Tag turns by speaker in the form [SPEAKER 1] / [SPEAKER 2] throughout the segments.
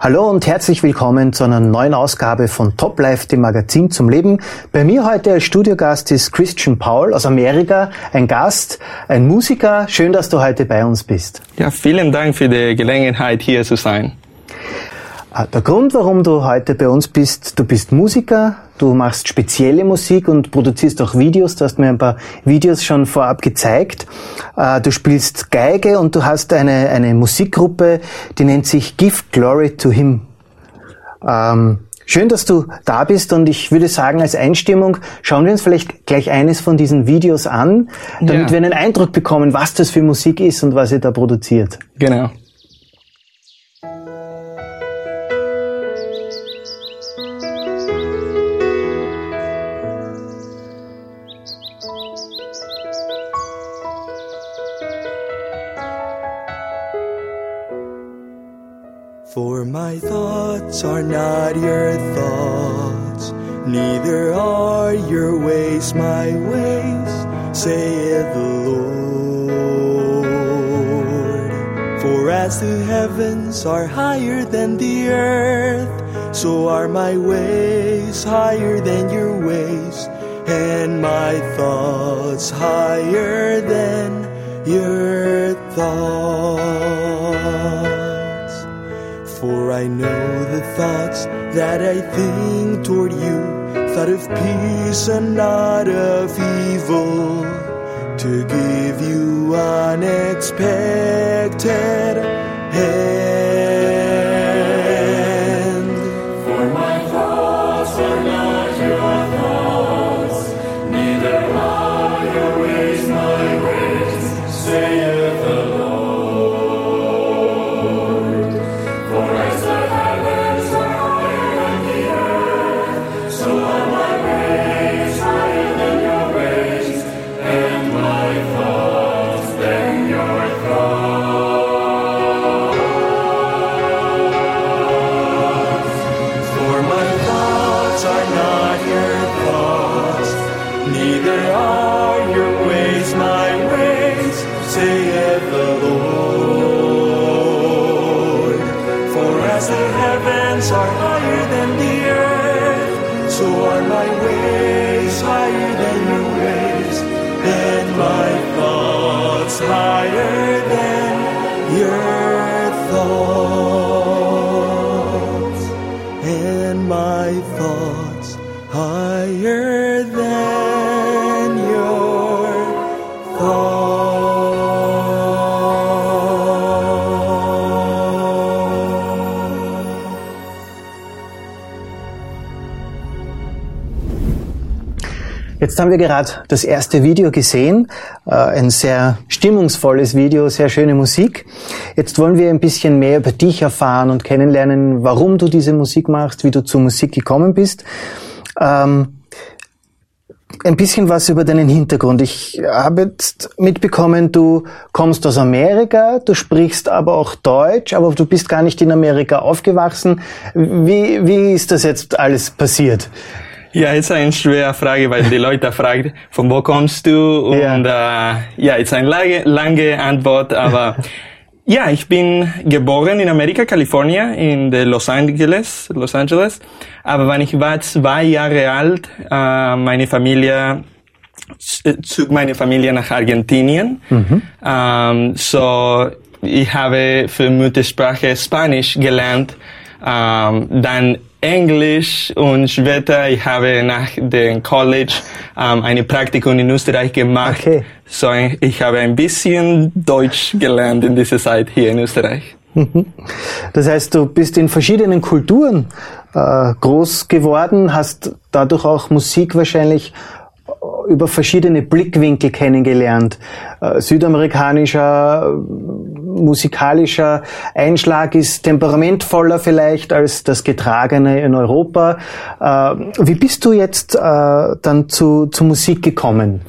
[SPEAKER 1] Hallo und herzlich willkommen zu einer neuen Ausgabe von Top Life, dem Magazin zum Leben. Bei mir heute als Studiogast ist Christian Paul aus Amerika, ein Gast, ein Musiker. Schön, dass du heute bei uns bist.
[SPEAKER 2] Ja, vielen Dank für die Gelegenheit, hier zu sein.
[SPEAKER 1] Ah, der Grund, warum du heute bei uns bist, du bist Musiker, du machst spezielle Musik und produzierst auch Videos. Du hast mir ein paar Videos schon vorab gezeigt. Ah, du spielst Geige und du hast eine, eine Musikgruppe, die nennt sich Give Glory to Him. Ähm, schön, dass du da bist und ich würde sagen, als Einstimmung schauen wir uns vielleicht gleich eines von diesen Videos an, damit ja. wir einen Eindruck bekommen, was das für Musik ist und was ihr da produziert.
[SPEAKER 2] Genau.
[SPEAKER 3] For my thoughts are not your thoughts, neither are your ways my ways, saith the Lord. For as the heavens are higher than the earth, so are my ways higher than your ways, and my thoughts higher than your thoughts. For I know the thoughts that I think toward you, thought of peace and not of evil, to give you unexpected end.
[SPEAKER 1] Jetzt haben wir gerade das erste Video gesehen, äh, ein sehr stimmungsvolles Video, sehr schöne Musik. Jetzt wollen wir ein bisschen mehr über dich erfahren und kennenlernen, warum du diese Musik machst, wie du zur Musik gekommen bist. Ähm, ein bisschen was über deinen Hintergrund. Ich habe jetzt mitbekommen, du kommst aus Amerika, du sprichst aber auch Deutsch, aber du bist gar nicht in Amerika aufgewachsen. Wie, wie ist das jetzt alles passiert?
[SPEAKER 2] Ja, ist eine schwere Frage, weil die Leute fragen, von wo kommst du? Und
[SPEAKER 1] Ja.
[SPEAKER 2] äh, ja, ist eine lange, lange Antwort, aber ja, ich bin geboren in Amerika, Kalifornien, in Los Angeles, Los Angeles. Aber wenn ich war zwei Jahre alt, äh, meine Familie zog meine Familie nach Argentinien. Ähm, so ich habe für Muttersprache Spanisch gelernt, ähm, dann Englisch und später ich habe nach dem College ähm, eine Praktikum in Österreich gemacht.
[SPEAKER 1] Okay.
[SPEAKER 2] So ich habe ein bisschen Deutsch gelernt in dieser Zeit hier in Österreich.
[SPEAKER 1] Das heißt, du bist in verschiedenen Kulturen äh, groß geworden, hast dadurch auch Musik wahrscheinlich äh, über verschiedene Blickwinkel kennengelernt. Äh, südamerikanischer, musikalischer Einschlag ist temperamentvoller vielleicht als das Getragene in Europa. Äh, wie bist du jetzt äh, dann zu, zu Musik gekommen?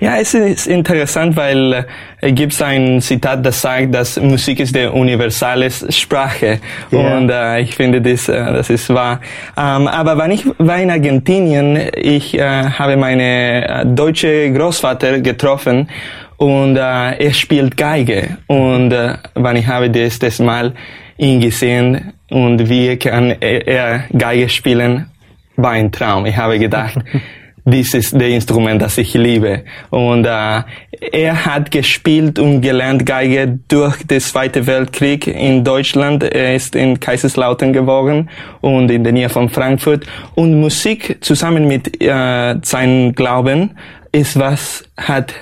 [SPEAKER 2] Ja, es ist interessant, weil äh, gibt ein Zitat, das sagt, dass Musik ist die universale Sprache.
[SPEAKER 1] Ja.
[SPEAKER 2] Und äh, ich finde, das, äh, das ist wahr. Ähm, aber wenn ich war in Argentinien, ich äh, habe meine deutsche Großvater getroffen und äh, er spielt Geige. Und äh, wenn ich habe das, das Mal
[SPEAKER 3] ihn gesehen und wie kann er, er Geige spielen, war ein Traum. Ich habe gedacht, dies ist der Instrument, das ich liebe. Und äh, er hat gespielt und gelernt Geige durch den Zweiten Weltkrieg in Deutschland. Er ist in Kaiserslautern geboren und in der Nähe von Frankfurt. Und Musik zusammen mit äh, seinem Glauben ist was hat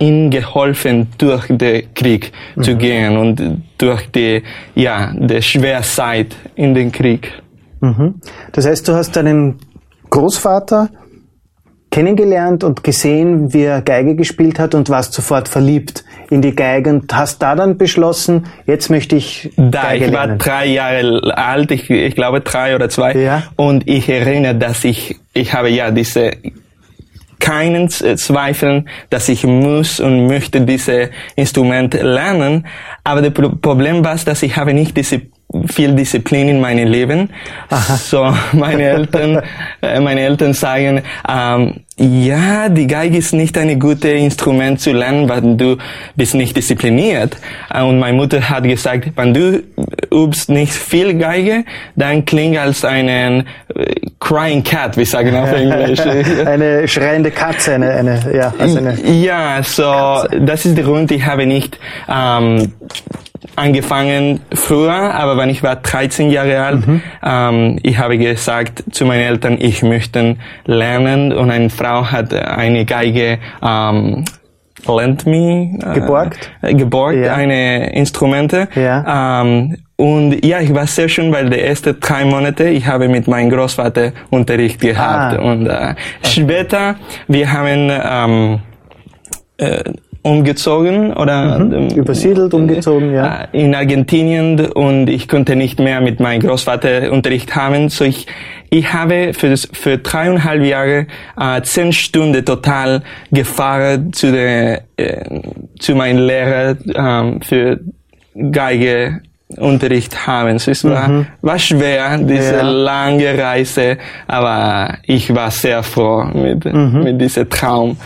[SPEAKER 3] ihm geholfen, durch den Krieg zu gehen und durch die, ja, die schwere Zeit in den Krieg.
[SPEAKER 1] Mhm. Das heißt, du hast deinen Großvater kennengelernt und gesehen, wie er Geige gespielt hat und warst sofort verliebt in die Geige und hast da dann beschlossen, jetzt möchte ich
[SPEAKER 3] Da,
[SPEAKER 1] Geige
[SPEAKER 3] ich war
[SPEAKER 1] lernen.
[SPEAKER 3] drei Jahre alt, ich, ich glaube drei oder zwei.
[SPEAKER 1] Ja.
[SPEAKER 3] Und ich erinnere, dass ich, ich habe ja diese keinen Z- Zweifeln, dass ich muss und möchte diese Instrument lernen. Aber das Pro- Problem war, dass ich habe nicht diese viel Disziplin in meinem Leben. So meine Eltern, äh, meine Eltern sagen, ähm, ja, die Geige ist nicht ein gutes Instrument zu lernen, weil du bist nicht diszipliniert. Äh, Und meine Mutter hat gesagt, wenn du übst nicht viel Geige, dann klingt als einen äh, crying cat, wir sagen auf Englisch.
[SPEAKER 1] eine schreiende Katze, eine, eine, ja, also eine,
[SPEAKER 3] Ja, so das ist der Grund, ich habe nicht ähm, angefangen früher, aber wenn ich war 13 Jahre alt, ähm, ich habe gesagt zu meinen Eltern, ich möchte lernen und eine Frau hat eine Geige ähm, lent me äh,
[SPEAKER 1] Geborgt?
[SPEAKER 3] äh, geborgt
[SPEAKER 1] Ja.
[SPEAKER 3] eine Instrumente
[SPEAKER 1] Ja.
[SPEAKER 3] ähm, und ja, ich war sehr schön, weil die ersten drei Monate ich habe mit meinem Großvater Unterricht gehabt
[SPEAKER 1] Ah.
[SPEAKER 3] und äh, später wir haben ähm, äh, umgezogen oder ähm,
[SPEAKER 1] übersiedelt, umgezogen, ja.
[SPEAKER 3] äh, in Argentinien und ich konnte nicht mehr mit meinem Großvater Unterricht haben, so ich ich habe für das, für dreieinhalb Jahre äh, zehn Stunden total gefahren zu der äh, zu meinem Lehrer ähm, für Geige Unterricht haben. Es war, war schwer, diese
[SPEAKER 1] Ja.
[SPEAKER 3] lange Reise, aber ich war sehr froh mit, mit diesem Traum,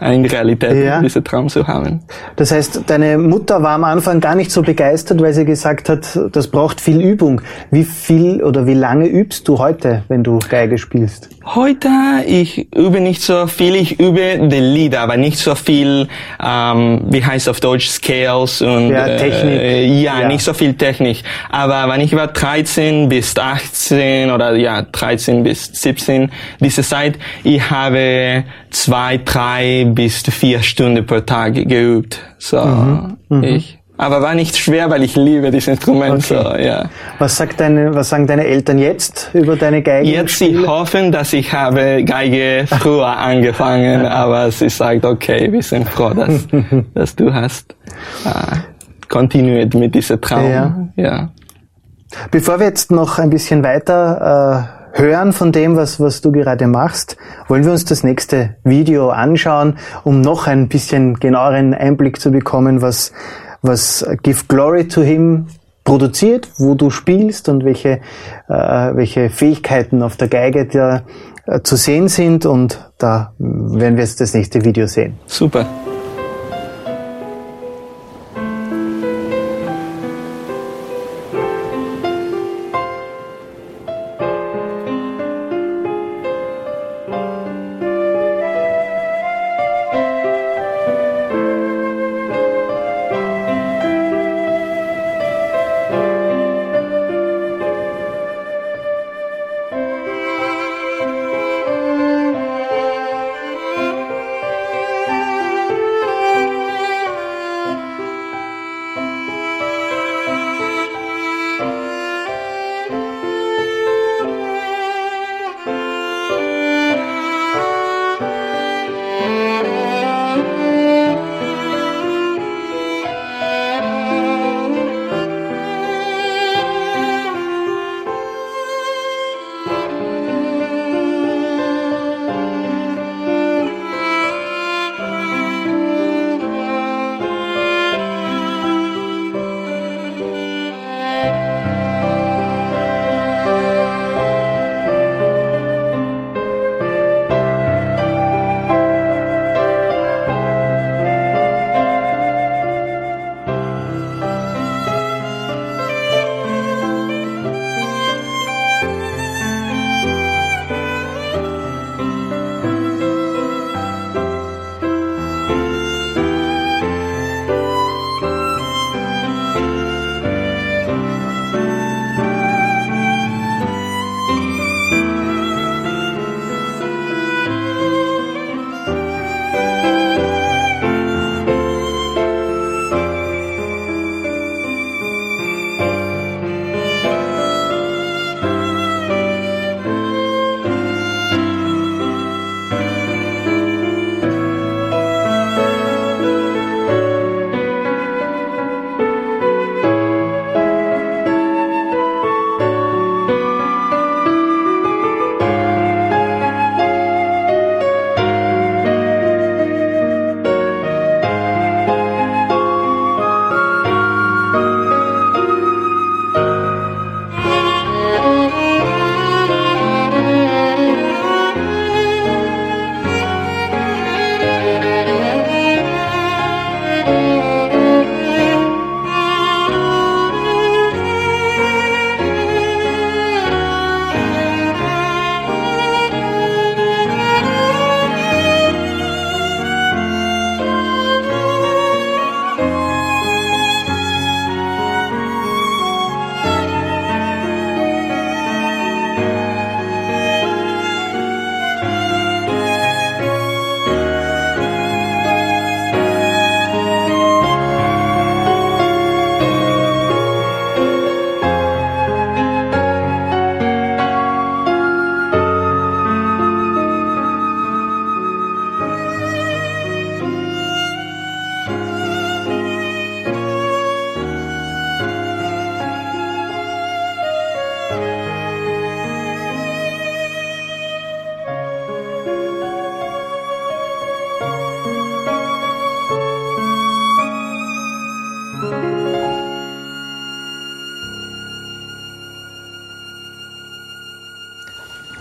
[SPEAKER 3] äh, in Realität,
[SPEAKER 1] Ja.
[SPEAKER 3] diesen Traum zu haben.
[SPEAKER 1] Das heißt, deine Mutter war am Anfang gar nicht so begeistert, weil sie gesagt hat, das braucht viel Übung. Wie viel oder wie lange übst du heute, wenn du Geige spielst?
[SPEAKER 3] Heute, ich übe nicht so viel, ich übe die Lieder, aber nicht so viel, ähm, wie heißt auf Deutsch, Scales und
[SPEAKER 1] Ja, Technik.
[SPEAKER 3] Äh, ja,
[SPEAKER 1] Ja.
[SPEAKER 3] nicht so viel Technik. Aber wenn ich war 13 bis 18 oder ja, 13 bis 17, diese Zeit, ich habe zwei, drei bis vier Stunden pro Tag geübt. So,
[SPEAKER 1] Mhm.
[SPEAKER 3] ich, aber war nicht schwer, weil ich liebe dieses Instrument,
[SPEAKER 1] Okay.
[SPEAKER 3] so, ja.
[SPEAKER 1] Was sagt deine, was sagen deine Eltern jetzt über deine Geige?
[SPEAKER 3] Jetzt sie hoffen, dass ich habe Geige früher angefangen, aber sie sagt, okay, wir sind froh, dass, dass du hast äh, kontinuiert mit diesem Traum.
[SPEAKER 1] Ja.
[SPEAKER 3] ja.
[SPEAKER 1] Bevor wir jetzt noch ein bisschen weiter äh, hören von dem, was, was du gerade machst, wollen wir uns das nächste Video anschauen, um noch ein bisschen genaueren Einblick zu bekommen, was, was Give Glory to Him produziert, wo du spielst und welche, äh, welche Fähigkeiten auf der Geige da äh, zu sehen sind. Und da werden wir jetzt das nächste Video sehen.
[SPEAKER 3] Super.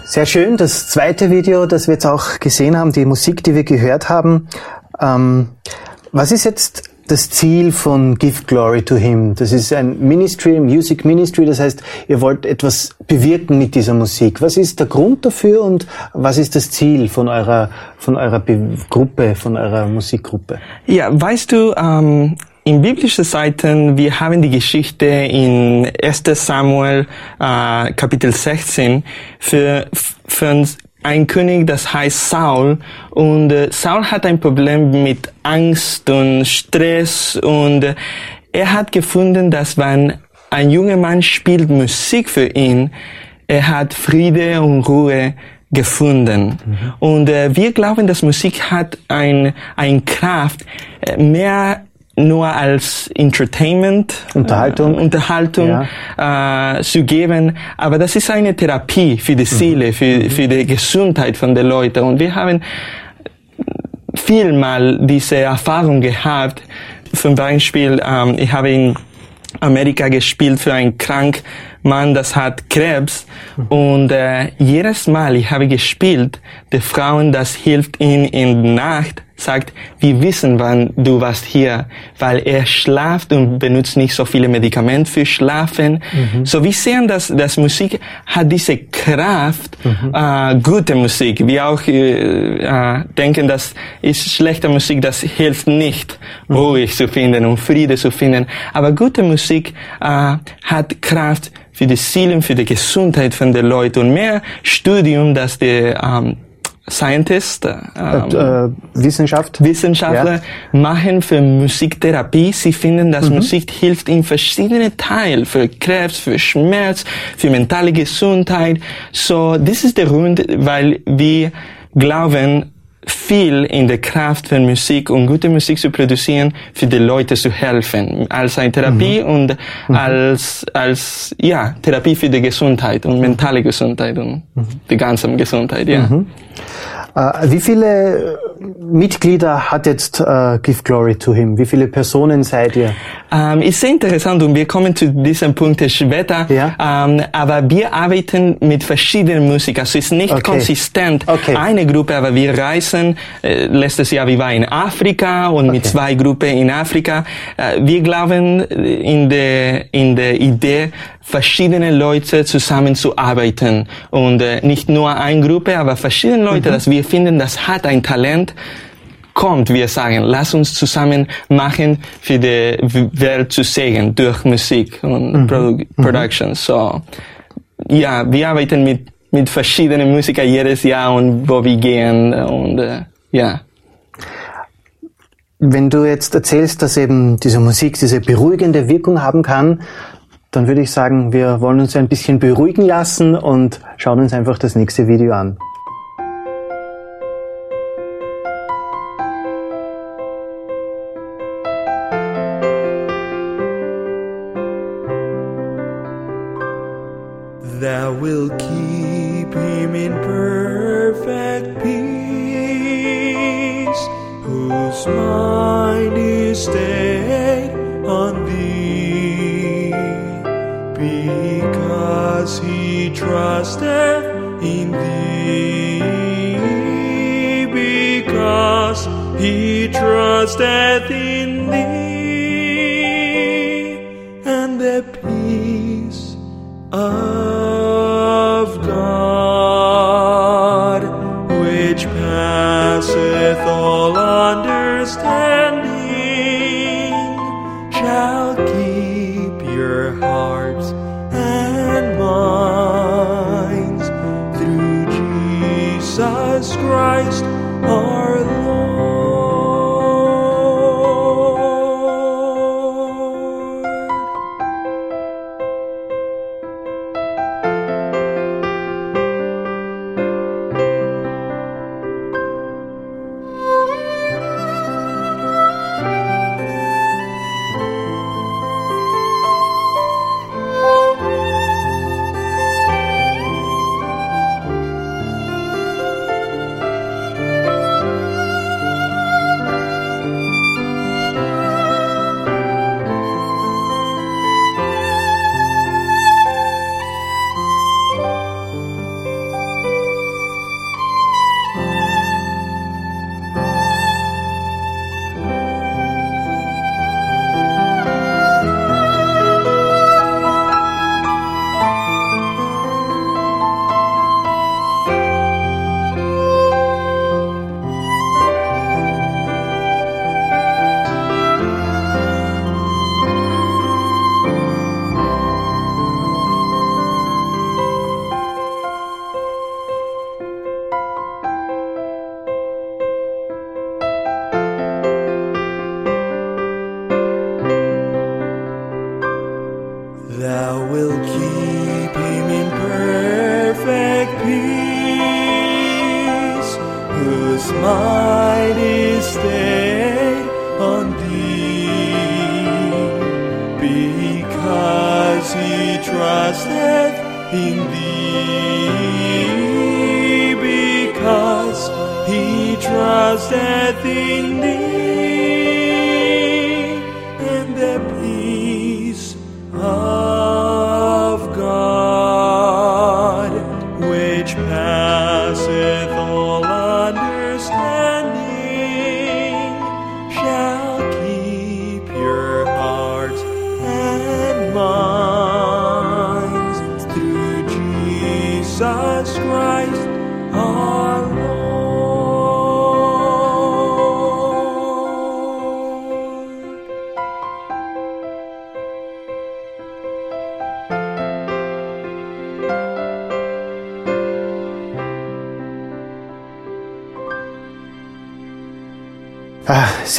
[SPEAKER 1] Sehr schön. Das zweite Video, das wir jetzt auch gesehen haben, die Musik, die wir gehört haben. Ähm, was ist jetzt das Ziel von Give Glory to Him? Das ist ein Ministry, Music Ministry. Das heißt, ihr wollt etwas bewirken mit dieser Musik. Was ist der Grund dafür und was ist das Ziel von eurer, von eurer Be Gruppe, von eurer Musikgruppe?
[SPEAKER 3] Ja, weißt du, ähm, in biblischen Seiten, wir haben die Geschichte in 1. Samuel äh, Kapitel 16 für, für ein König, das heißt Saul. Und äh, Saul hat ein Problem mit Angst und Stress und äh, er hat gefunden, dass wenn ein junger Mann spielt Musik für ihn, er hat Friede und Ruhe gefunden. Mhm. Und äh, wir glauben, dass Musik hat ein, ein Kraft, äh, mehr nur als Entertainment,
[SPEAKER 1] Unterhaltung,
[SPEAKER 3] äh, Unterhaltung ja. äh, zu geben. Aber das ist eine Therapie für die Seele, für, mhm. für die Gesundheit von den Leuten. Und wir haben vielmal diese Erfahrung gehabt. Zum Beispiel, ähm, ich habe in Amerika gespielt für einen krank Mann, das hat Krebs. Und äh, jedes Mal, ich habe gespielt, die Frauen, das hilft ihnen in der Nacht, sagt, wir wissen, wann du warst hier, weil er schlaft und benutzt nicht so viele Medikamente für Schlafen. Mhm. So wir sehen, dass, dass Musik hat diese Kraft, mhm. äh, gute Musik. Wir auch äh, äh, denken, dass ist schlechte Musik, das hilft nicht, mhm. ruhig zu finden und Friede zu finden. Aber gute Musik äh, hat Kraft für die Seelen, für die Gesundheit von den Leuten und mehr Studium, dass die ähm, Scientist, äh,
[SPEAKER 1] äh, Wissenschaft.
[SPEAKER 3] Wissenschaftler ja. machen für Musiktherapie. Sie finden, dass mhm. Musik hilft in verschiedenen Teilen, für Krebs, für Schmerz, für mentale Gesundheit. So, das ist der Grund, weil wir glauben, viel in der Kraft von Musik und gute Musik zu produzieren, für die Leute zu helfen, als eine Therapie mhm. und mhm. als als ja Therapie für die Gesundheit und mentale Gesundheit und mhm. die ganze Gesundheit, ja.
[SPEAKER 1] Äh, wie viele Mitglieder hat jetzt äh, Give Glory to Him? Wie viele Personen seid ihr?
[SPEAKER 3] Ähm, ist sehr interessant und wir kommen zu diesem Punkt später. Ja? Ähm, aber wir arbeiten mit verschiedenen Musikern. Also es ist nicht okay. konsistent okay. eine Gruppe, aber wir reisen. Äh, letztes Jahr wir waren in Afrika und okay. mit zwei Gruppen in Afrika. Äh, wir glauben in der in der Idee verschiedene Leute zusammenzuarbeiten und äh, nicht nur eine Gruppe, aber verschiedene Leute, mhm. dass wir finden, das hat ein Talent, kommt, wir sagen, lass uns zusammen machen für die Welt zu sehen durch Musik und mhm. Produ mhm. Production. So, ja, wir arbeiten mit mit verschiedenen Musikern jedes Jahr und wo wir gehen und äh, ja.
[SPEAKER 1] Wenn du jetzt erzählst, dass eben diese Musik diese beruhigende Wirkung haben kann, dann würde ich sagen, wir wollen uns ein bisschen beruhigen lassen und schauen uns einfach das nächste Video an.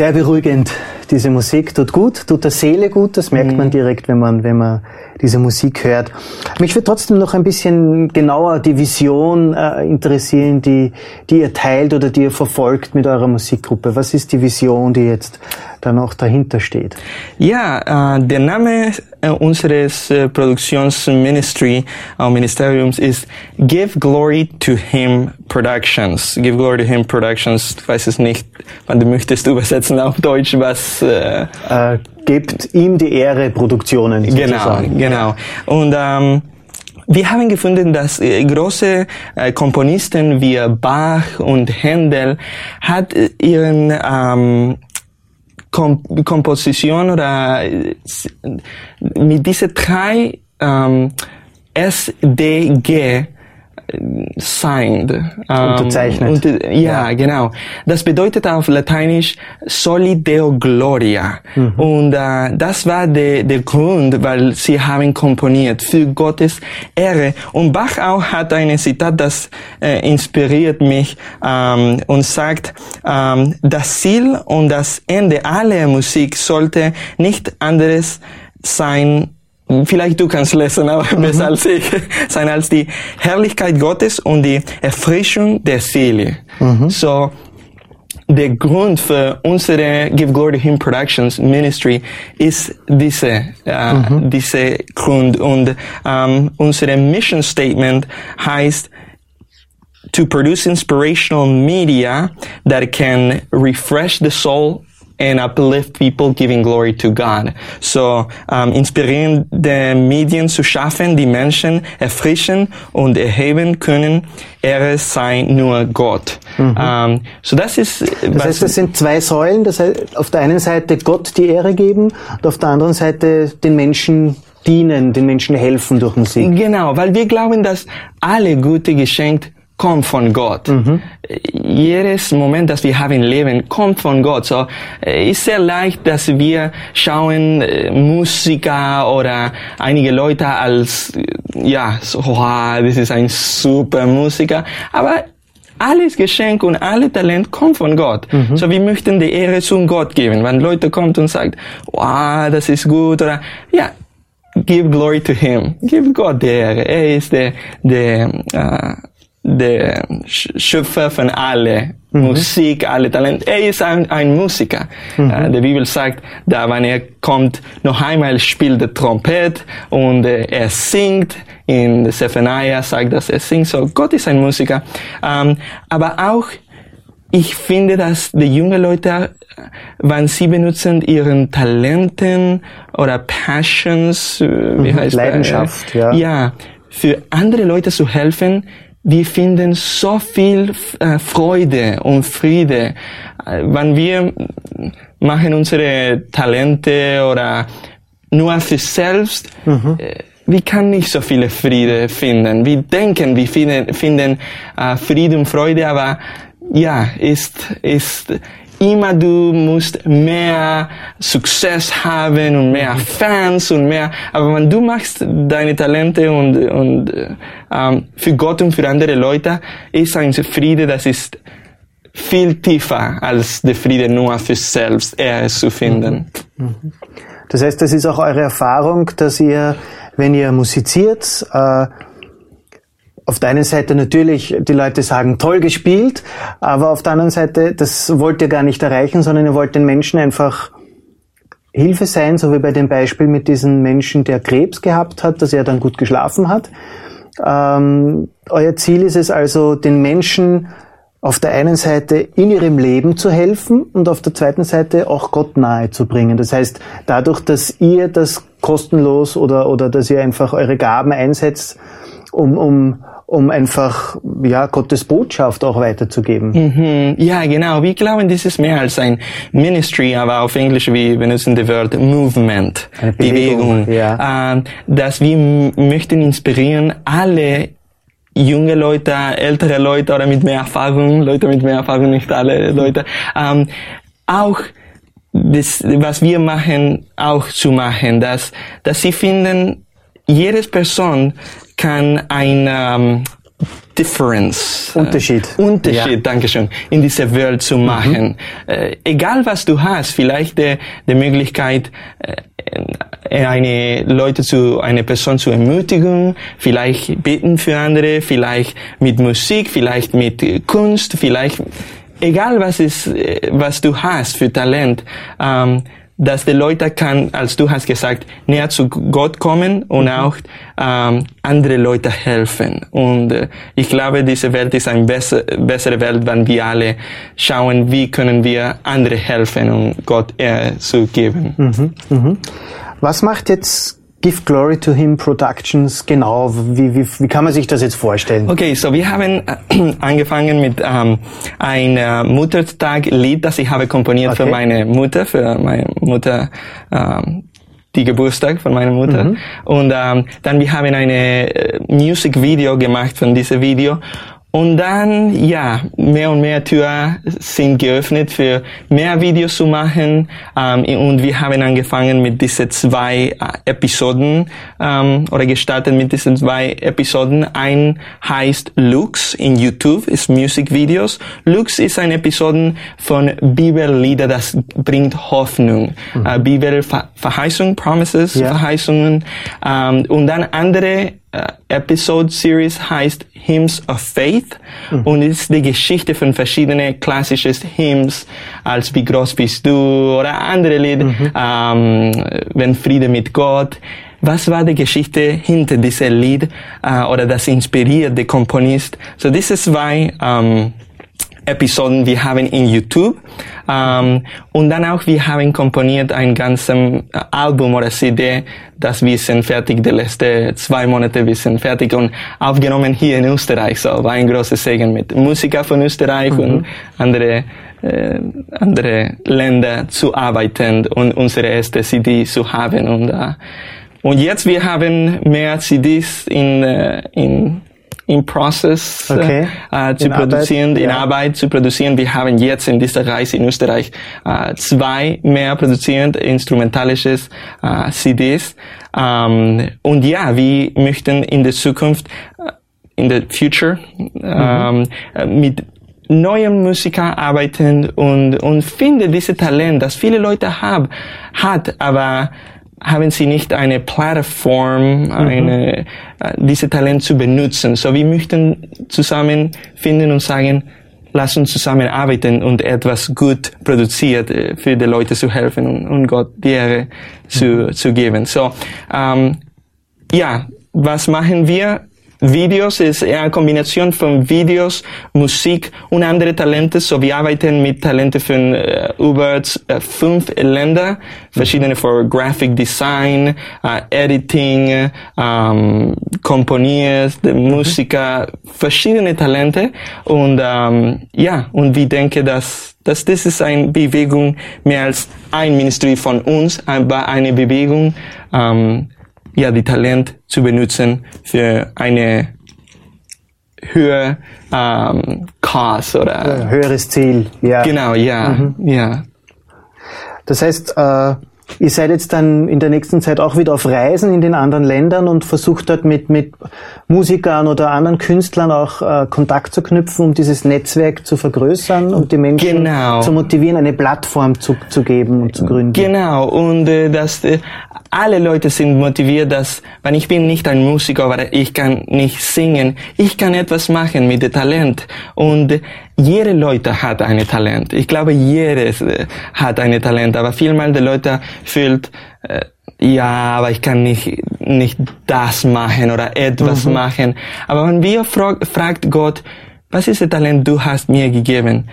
[SPEAKER 1] Sehr beruhigend. Diese Musik tut gut, tut der Seele gut. Das merkt man direkt, wenn man, wenn man diese Musik hört. Mich würde trotzdem noch ein bisschen genauer die Vision äh, interessieren, die, die ihr teilt oder die ihr verfolgt mit eurer Musikgruppe. Was ist die Vision, die jetzt da noch dahinter steht?
[SPEAKER 3] Ja, äh, der Name äh, unseres äh, Produktionsministry, äh, Ministeriums ist Give Glory to Him Productions. Give Glory to Him Productions. Ich weiß es nicht, wann du möchtest übersetzen auf Deutsch, was äh,
[SPEAKER 1] Äh, gebt ihm die Ehre Produktionen.
[SPEAKER 3] Genau,
[SPEAKER 1] sozusagen.
[SPEAKER 3] genau. Und ähm, wir haben gefunden, dass äh, große äh, Komponisten wie Bach und Händel hat ihren ähm, Kom Komposition oder äh, mit diese drei ähm, SDG signed. ähm,
[SPEAKER 1] Unterzeichnet.
[SPEAKER 3] Und, ja, genau. Das bedeutet auf Lateinisch Soli Deo Gloria. Und äh, das war der, der Grund, weil sie haben komponiert für Gottes Ehre. Und Bach auch hat ein Zitat, das äh, inspiriert mich ähm, und sagt, ähm, das Ziel und das Ende aller Musik sollte nicht anderes sein Vielleicht du kannst lesen, aber besser als ich, sein als die Herrlichkeit Gottes und die Erfrischung der Seele. So, der Grund für unsere Give Glory to Him Productions Ministry ist diese, äh, diese Grund. Und ähm, unsere Mission Statement heißt to produce inspirational media that can refresh the soul and uplift people giving glory to God. So, ähm, inspirierende Medien zu schaffen, die Menschen erfrischen und erheben können, Ehre sei nur Gott. Ähm, so das ist,
[SPEAKER 1] Das heißt, das sind zwei Säulen. Das heißt, auf der einen Seite Gott die Ehre geben und auf der anderen Seite den Menschen dienen, den Menschen helfen durch Musik.
[SPEAKER 3] Genau, weil wir glauben, dass alle gute Geschenke kommt von Gott. Jedes Moment, das wir haben im Leben, kommt von Gott. So, äh, ist sehr leicht, dass wir schauen äh, Musiker oder einige Leute als, äh, ja, so, wow, das ist ein super Musiker. Aber alles Geschenk und alle Talent kommt von Gott. So, wir möchten die Ehre zum Gott geben. Wenn Leute kommt und sagt, wow, das ist gut oder, ja, give glory to him. Give Gott die Ehre. Er ist der, der, äh, der Sch- Schöpfer von alle Musik, alle Talent. Er ist ein, ein Musiker. Äh, die Bibel sagt, da wenn er kommt, noch einmal spielt er Trompet und äh, er singt. In Zephaniah sagt, dass er singt. So, Gott ist ein Musiker. Ähm, aber auch ich finde, dass die jungen Leute, wenn sie benutzen ihren Talenten oder Passions, äh, wie heißt das?
[SPEAKER 1] Leidenschaft, ja.
[SPEAKER 3] Ja, für andere Leute zu helfen, wir finden so viel äh, Freude und Friede, Äh, wenn wir machen unsere Talente oder nur für selbst, äh, wir können nicht so viele Friede finden. Wir denken, wir finden, finden äh, Friede und Freude, aber ja, ist, ist immer du musst mehr Success haben und mehr Fans und mehr, aber wenn du machst deine Talente und, und äh, ähm, für Gott und für andere Leute, ist ein Friede, das ist viel tiefer als der Friede nur für selbst er zu finden.
[SPEAKER 1] Das heißt, das ist auch eure Erfahrung, dass ihr, wenn ihr musiziert, äh, auf der einen Seite natürlich, die Leute sagen, toll gespielt, aber auf der anderen Seite, das wollt ihr gar nicht erreichen, sondern ihr wollt den Menschen einfach Hilfe sein, so wie bei dem Beispiel mit diesem Menschen, der Krebs gehabt hat, dass er dann gut geschlafen hat. Ähm, euer Ziel ist es also, den Menschen auf der einen Seite in ihrem Leben zu helfen und auf der zweiten Seite auch Gott nahe zu bringen. Das heißt, dadurch, dass ihr das kostenlos oder, oder dass ihr einfach eure Gaben einsetzt, um, um, um einfach ja, Gottes Botschaft auch weiterzugeben.
[SPEAKER 3] Mhm. Ja, genau. Wir glauben, das ist mehr als ein Ministry, aber auf Englisch wir benutzen das Wort Movement,
[SPEAKER 1] Eine Bewegung, ja.
[SPEAKER 3] Ähm, dass wir möchten inspirieren alle junge Leute, ältere Leute oder mit mehr Erfahrung, Leute mit mehr Erfahrung, nicht alle Leute, ähm, auch das, was wir machen, auch zu machen, dass, dass sie finden, jede Person kann ein ähm, Difference,
[SPEAKER 1] Unterschied.
[SPEAKER 3] äh, Unterschied,
[SPEAKER 1] Ja.
[SPEAKER 3] Dankeschön, in dieser Welt zu machen. Äh, egal was du hast, vielleicht die, die Möglichkeit, äh, eine Leute zu, eine Person zu ermutigen, vielleicht beten für andere, vielleicht mit Musik, vielleicht mit äh, Kunst, vielleicht, egal was ist, äh, was du hast für Talent, ähm, dass die Leute kann, als du hast gesagt, näher zu Gott kommen und auch ähm, andere Leute helfen. Und äh, ich glaube, diese Welt ist eine besser, bessere Welt, wenn wir alle schauen, wie können wir andere helfen, um Gott Ehre zu geben.
[SPEAKER 1] Was macht jetzt Give Glory to Him Productions genau? Wie, wie, wie kann man sich das jetzt vorstellen?
[SPEAKER 3] Okay, so wir haben äh, angefangen mit ähm, ein äh, Muttertag-Lied, das ich habe komponiert für
[SPEAKER 1] Okay.
[SPEAKER 3] meine Mutter, für meine Mutter, ähm, die Geburtstag von meiner Mutter.
[SPEAKER 1] Mhm.
[SPEAKER 3] Und ähm, dann wir haben eine äh, Music-Video gemacht von diesem Video. Und dann, ja, mehr und mehr Türen sind geöffnet für mehr Videos zu machen. Ähm, und wir haben angefangen mit diesen zwei äh, Episoden ähm, oder gestartet mit diesen zwei Episoden. Ein heißt Lux in YouTube, ist Music Videos. Lux ist eine Episode von Bibellieder, das bringt Hoffnung. Äh, Bibelverheißung, Promises,
[SPEAKER 1] Ja.
[SPEAKER 3] Verheißungen. Ähm, und dann andere Episode Series heißt Hymns of Faith und ist die Geschichte von verschiedenen klassischen Hymns, als Wie groß bist du oder andere Lieder, ähm, Wenn Friede mit Gott. Was war die Geschichte hinter diesem Lied äh, oder das inspiriert der Komponist? So diese zwei ähm, Episoden wir haben in YouTube ähm, und dann auch wir haben komponiert ein ganzes äh, Album oder CD, das wir sind fertig die letzten zwei Monate wir sind fertig und aufgenommen hier in Österreich. So war ein großes Segen mit Musiker von Österreich und andere äh, andere Länder zu arbeiten und unsere erste CD zu haben. Und äh, und jetzt wir haben mehr CDs in äh, in in Process
[SPEAKER 1] Okay.
[SPEAKER 3] äh, zu
[SPEAKER 1] In Arbeit,
[SPEAKER 3] produzieren, in
[SPEAKER 1] ja.
[SPEAKER 3] Arbeit zu produzieren. Wir haben jetzt in dieser Reise in Österreich äh, zwei mehr produzierend instrumentalisches äh, CDs. Ähm, und ja, wir möchten in der Zukunft, äh, in the future, ähm, äh, mit neuen Musiker arbeiten und, und finde diese Talent, das viele Leute haben, hat, aber haben sie nicht eine Plattform, eine, äh, diese Talent zu benutzen. So wir möchten zusammen finden und sagen, lass uns zusammenarbeiten und etwas gut produziert äh, für die Leute zu helfen und, und Gott die Ehre zu, zu geben. So, ähm, ja, was machen wir? Videos ist eher eine Kombination von Videos, Musik und andere Talente. So wir arbeiten mit Talenten von äh, über äh, fünf Länder, verschiedene für Graphic Design, äh, Editing, ähm, Komponiers, Musiker, verschiedene Talente. Und ähm, ja, und wir denken, dass, dass das ist eine Bewegung mehr als ein Ministry von uns, aber eine Bewegung, ähm, ja, die Talent zu benutzen für eine höhere ähm, Cause oder
[SPEAKER 1] Höheres Ziel, ja.
[SPEAKER 3] genau, ja, ja.
[SPEAKER 1] Das heißt, äh, Ihr seid jetzt dann in der nächsten Zeit auch wieder auf Reisen in den anderen Ländern und versucht dort mit, mit Musikern oder anderen Künstlern auch äh, Kontakt zu knüpfen, um dieses Netzwerk zu vergrößern und die Menschen
[SPEAKER 3] Genau.
[SPEAKER 1] zu motivieren, eine Plattform zu, zu geben und zu gründen.
[SPEAKER 3] Genau, und äh, dass äh, alle Leute sind motiviert, dass, wenn ich bin nicht ein Musiker, aber ich kann nicht singen, ich kann etwas machen mit dem Talent. Und äh, jede Leute hat ein Talent. Ich glaube, jedes äh, hat ein Talent, aber vielmal die Leute fühlt, äh, ja, aber ich kann nicht, nicht das machen oder etwas machen. Aber wenn wir fra fragt Gott, was ist das Talent du hast mir gegeben?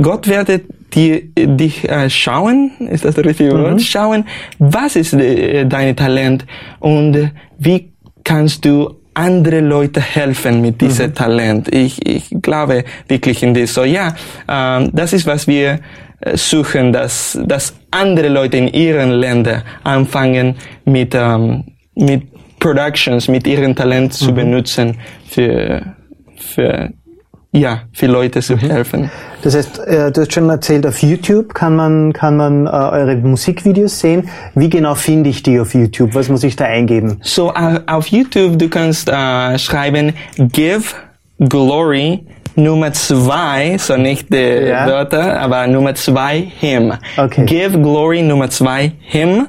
[SPEAKER 3] Gott werde dir, dich äh, schauen, ist das das richtige Wort? Schauen, was ist äh, dein Talent und wie kannst du andere Leute helfen mit diesem Talent. Ich, ich glaube wirklich in das. So ja, ähm, das ist was wir äh, suchen, dass, dass andere Leute in ihren Ländern anfangen mit, ähm, mit Productions, mit ihrem Talent zu benutzen für, für, ja, für Leute zu helfen.
[SPEAKER 1] Das heißt, äh, du hast schon erzählt, auf YouTube kann man, kann man äh, eure Musikvideos sehen. Wie genau finde ich die auf YouTube? Was muss ich da eingeben?
[SPEAKER 3] So uh, auf YouTube du kannst uh, schreiben Give Glory Nummer zwei, so nicht die
[SPEAKER 1] Ja.
[SPEAKER 3] Wörter, aber Nummer zwei Him.
[SPEAKER 1] Okay.
[SPEAKER 3] Give Glory Nummer zwei Him.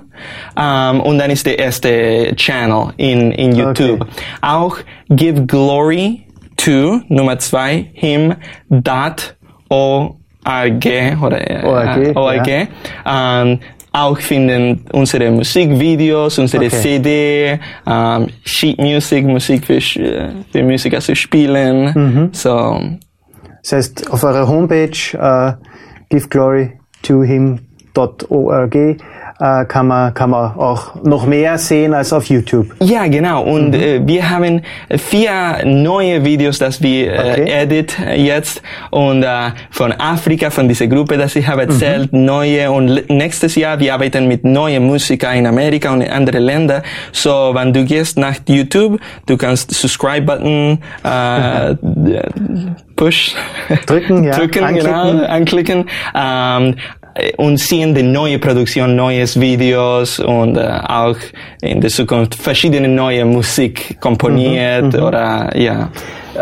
[SPEAKER 3] Um, und dann ist der erste Channel in, in YouTube.
[SPEAKER 1] Okay.
[SPEAKER 3] Auch Give Glory to Nummer zwei Him dot org oder äh,
[SPEAKER 1] ORG,
[SPEAKER 3] ORG. Ähm, auch finden unsere Musikvideos, unsere
[SPEAKER 1] Okay.
[SPEAKER 3] CD, ähm, Sheet Music, Musik für, äh, für Musiker zu spielen.
[SPEAKER 1] Mhm.
[SPEAKER 3] So,
[SPEAKER 1] Das heißt, auf eurer Homepage äh, giveglorytohim.org äh, kann, man, kann man auch noch mehr sehen als auf YouTube.
[SPEAKER 3] ja, genau. Und
[SPEAKER 1] Mhm.
[SPEAKER 3] äh, wir haben vier neue Videos, das wir äh,
[SPEAKER 1] Okay.
[SPEAKER 3] edit jetzt und äh, von Afrika, von dieser Gruppe, das ich habe erzählt,
[SPEAKER 1] Mhm.
[SPEAKER 3] neue und nächstes Jahr wir arbeiten mit neuen Musikern in Amerika und in anderen Ländern. So, wenn du gehst nach YouTube, du kannst Subscribe-Button äh, push
[SPEAKER 1] Drücken, ja,
[SPEAKER 3] drücken,
[SPEAKER 1] anklicken.
[SPEAKER 3] genau, anklicken ähm, und sehen die neue Produktion, neues Videos und äh, auch in der Zukunft verschiedene neue Musik komponiert
[SPEAKER 1] Mhm,
[SPEAKER 3] oder ja.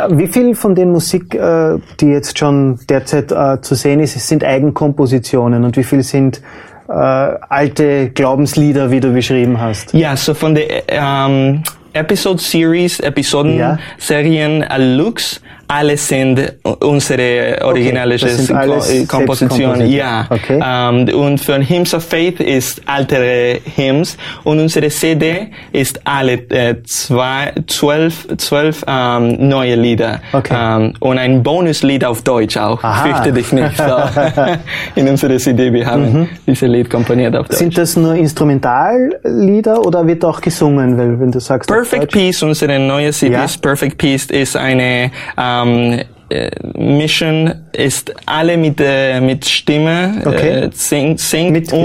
[SPEAKER 1] Wie viel von den Musik, äh, die jetzt schon derzeit äh, zu sehen ist, sind Eigenkompositionen und wie viel sind äh, alte Glaubenslieder, wie du beschrieben hast?
[SPEAKER 3] Ja, so von der ähm, Episode Series, Episoden,
[SPEAKER 1] Ja.
[SPEAKER 3] Serien Lux, alle sind unsere originale
[SPEAKER 1] das sind alles
[SPEAKER 3] Ko- Kompositionen.
[SPEAKER 1] Selbstkompositionen.
[SPEAKER 3] Ja.
[SPEAKER 1] Okay.
[SPEAKER 3] Ähm, und für Hymns of Faith ist ältere Hymns und unsere CD ist alle äh, zwei, zwölf, zwölf ähm, neue Lieder.
[SPEAKER 1] Okay.
[SPEAKER 3] Ähm, und ein Bonuslied auf Deutsch auch.
[SPEAKER 1] Aha.
[SPEAKER 3] Fürchte dich nicht. So. In unserer CD, wir haben dieses Lied komponiert auf Deutsch.
[SPEAKER 1] Sind das nur Instrumentallieder oder wird auch gesungen? Weil wenn du sagst
[SPEAKER 3] Perfect Peace, unsere neue CD
[SPEAKER 1] Ja.
[SPEAKER 3] Perfect Peace, ist eine ähm, äh, Mission, ist alle mit, äh, mit Stimme
[SPEAKER 1] Okay.
[SPEAKER 3] äh, sing, singt
[SPEAKER 1] Mit Gesang.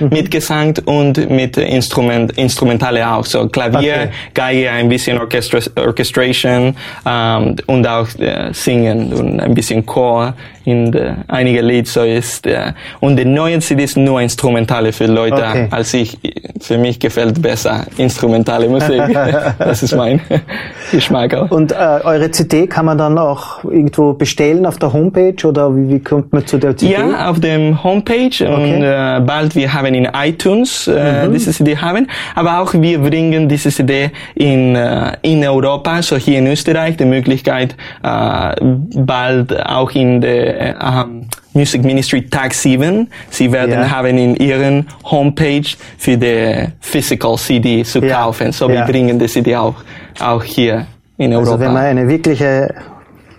[SPEAKER 3] und mit Gesang und mit Instrument, Instrumentale auch. So Klavier,
[SPEAKER 1] Okay.
[SPEAKER 3] Geige, ein bisschen Orchestra Orchestration ähm, und auch äh, Singen und ein bisschen Chor in de, einige Lied. So ist äh, und die neue CD ist nur Instrumentale für Leute,
[SPEAKER 1] Okay.
[SPEAKER 3] als ich für mich gefällt besser instrumentale Musik. das ist mein Geschmack auch.
[SPEAKER 1] Und äh, eure CD kann man dann auch irgendwo bestellen auf der Homepage oder wie, wie kommt man zu der CD?
[SPEAKER 3] Ja, auf dem Homepage und äh, bald wir haben in iTunes äh, diese CD haben, aber auch wir bringen diese CD in äh, in Europa, so hier in Österreich die Möglichkeit äh, bald auch in der äh, Music Ministry Tag 7. Sie werden
[SPEAKER 1] Ja.
[SPEAKER 3] haben in ihren Homepage für die Physical CD zu
[SPEAKER 1] Ja.
[SPEAKER 3] kaufen. So wir bringen die CD auch auch hier in Europa.
[SPEAKER 1] Also wenn man eine wirkliche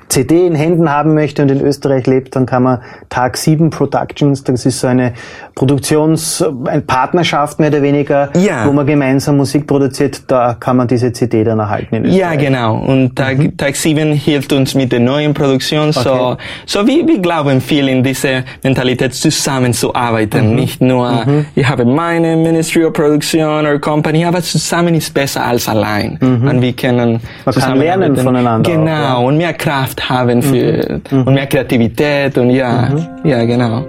[SPEAKER 1] CD in Händen haben möchte und in Österreich lebt, dann kann man Tag 7 Productions, das ist so eine Produktions-, eine Partnerschaft mehr oder weniger,
[SPEAKER 3] Ja.
[SPEAKER 1] wo man gemeinsam Musik produziert, da kann man diese CD dann erhalten in Österreich.
[SPEAKER 3] Ja, genau. Und Tag, Tag 7 hilft uns mit der neuen Produktion. So,
[SPEAKER 1] Mhm. Okay.
[SPEAKER 3] so wir, wir glauben viel in diese Mentalität zusammenzuarbeiten.
[SPEAKER 1] Mhm.
[SPEAKER 3] Nicht nur, ich habe meine Ministry of Produktion oder Company, aber zusammen ist besser als allein. Und wir können
[SPEAKER 1] Mhm. Man kann lernen voneinander
[SPEAKER 3] Genau.
[SPEAKER 1] auch, ja. Mhm.
[SPEAKER 3] Und mehr Kraft haben für, und mehr Kreativität und ja, ja, genau.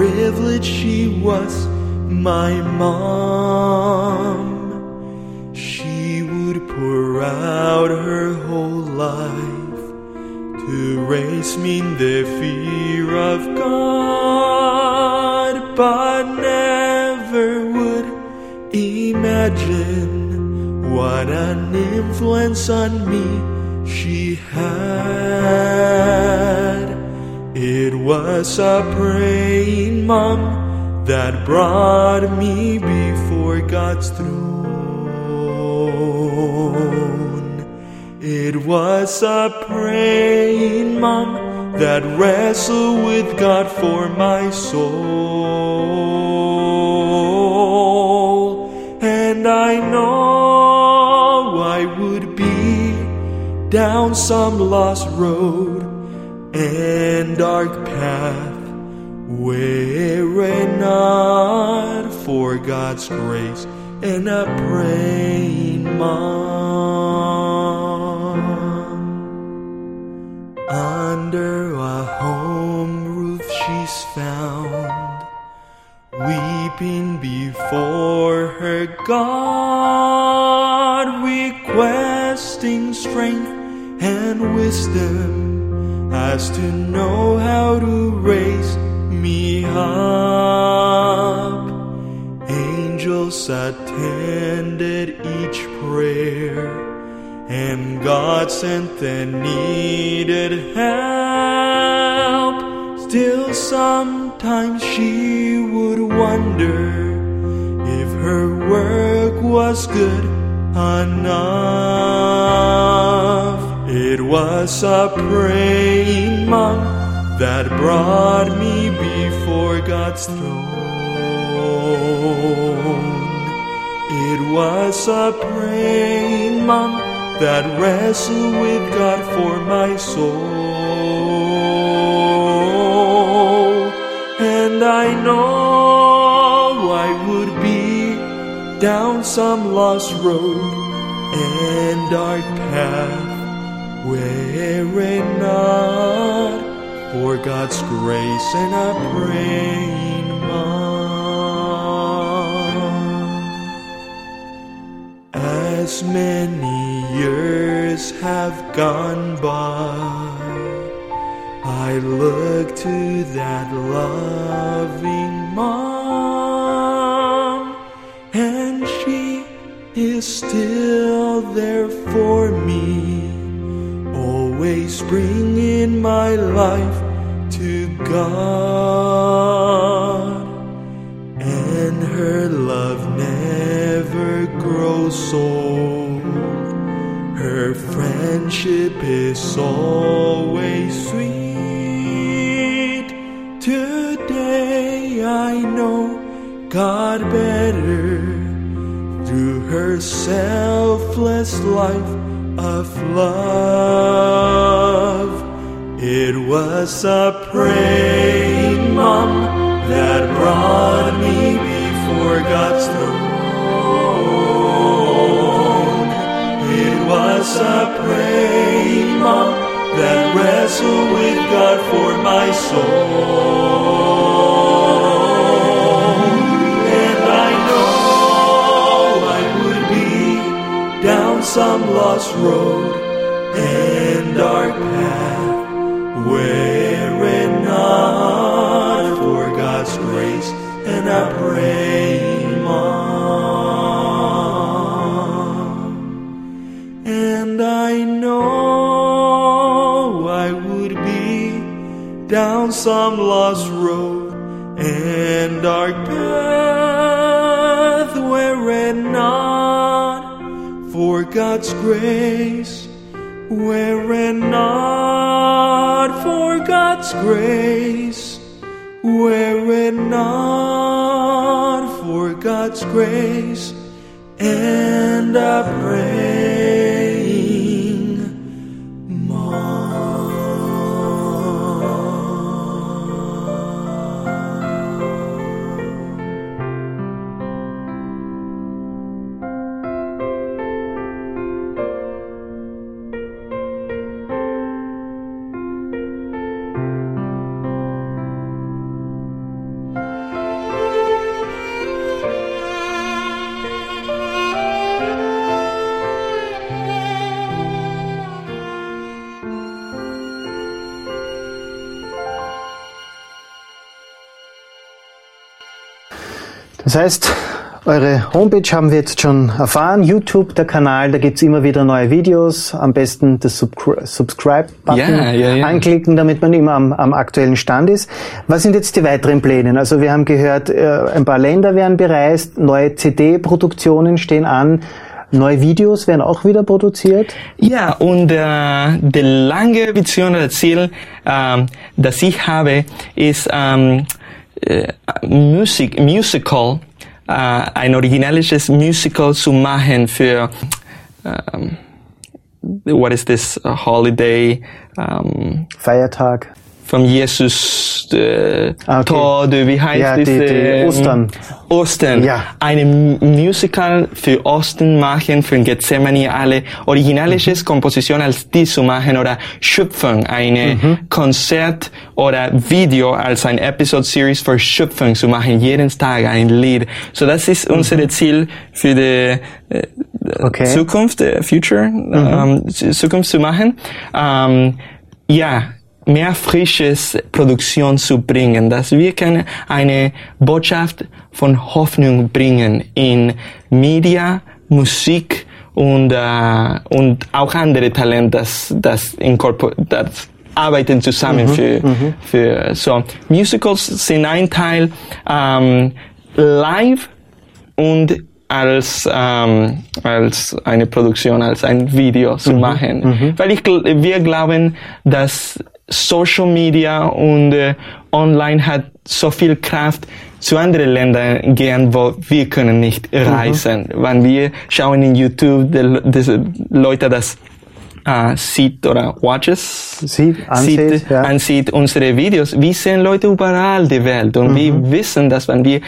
[SPEAKER 3] Privilege she was, my mom. She would pour out her whole life to raise me in the fear of God, but never would imagine what an influence on me she had. It was a praying mom that brought me before God's throne. It was a praying mom that wrestled with God for my soul. And I know I would be down some lost road and dark path it not for God's grace and a praying mom. Under a home roof she's found, weeping before her God, requesting strength and wisdom as to know how to raise me up. Angels attended each prayer, and God sent the needed help. Still, sometimes she would wonder if her work was good enough. It was a praying mom that brought me before God's throne. It was a praying mom that wrestled with God for my soul. And I know I would be down some lost road and dark path it not for God's grace and a praying mom. As many years have gone by, I look to that loving mom, and she is still there for me bringing my life to God, and her love never grows old. Her friendship is always sweet. Today I know God better through her selfless life of love. It was a praying mom that brought me before God's throne. It was a praying mom that wrestled with God for my soul. And I know I would be down some lost road were it not for God's grace and a praying mom. And I know I would be down some lost road and dark path were it not for God's grace, were it not God's grace, were it not for God's grace, and a
[SPEAKER 1] Das heißt, eure Homepage haben wir jetzt schon erfahren, YouTube, der Kanal, da gibt's immer wieder neue Videos. Am besten das Subscri- Subscribe-Button
[SPEAKER 3] Ja, ja, ja.
[SPEAKER 1] anklicken, damit man immer am, am aktuellen Stand ist. Was sind jetzt die weiteren Pläne? Also wir haben gehört, äh, ein paar Länder werden bereist, neue CD-Produktionen stehen an, neue Videos werden auch wieder produziert.
[SPEAKER 3] Ja, und äh, die lange Vision oder Ziel, ähm, das ich habe, ist ähm, äh, Uh, Musik, Musical, uh, äh, ein originalisches Musical zu machen für ähm, what is this holiday um,
[SPEAKER 1] Feiertag.
[SPEAKER 3] Vom Jesus äh,
[SPEAKER 1] Ah, okay.
[SPEAKER 3] Tod, wie heißt
[SPEAKER 1] Ja, die-
[SPEAKER 3] diese
[SPEAKER 1] die Ostern.
[SPEAKER 3] Ostern.
[SPEAKER 1] Ja.
[SPEAKER 3] Eine Musical für Osten machen, für Gethsemane, alle originalische
[SPEAKER 1] Mhm.
[SPEAKER 3] Komposition als die zu machen oder Schöpfung, eine
[SPEAKER 1] Mhm.
[SPEAKER 3] Konzert oder Video als ein Episode Series für Schöpfung zu machen, jeden Tag ein Lied. So das ist unser Ziel für die äh,
[SPEAKER 1] Mhm. Okay. Mhm.
[SPEAKER 3] Zukunft, äh, Future, ähm, Zukunft zu machen. Ähm, ja, mehr frisches Produktion zu bringen, dass wir können eine Botschaft von Hoffnung bringen in Media, Musik und, äh, und auch andere Talente, das, das, das arbeiten zusammen für, für so. Musicals sind ein Teil ähm, live und als, ähm, als eine Produktion, als ein Video zu machen. Weil ich, wir glauben, dass Social Media und äh, Online hat so viel Kraft zu anderen Ländern gehen, wo wir können nicht reisen. Wenn wir schauen in YouTube, die, diese Leute das äh, sieht oder watches,
[SPEAKER 1] Sieht, ansieht,
[SPEAKER 3] sieht,
[SPEAKER 1] ja.
[SPEAKER 3] ansieht unsere Videos. Wir sehen Leute überall die Welt und wir wissen, dass wenn wir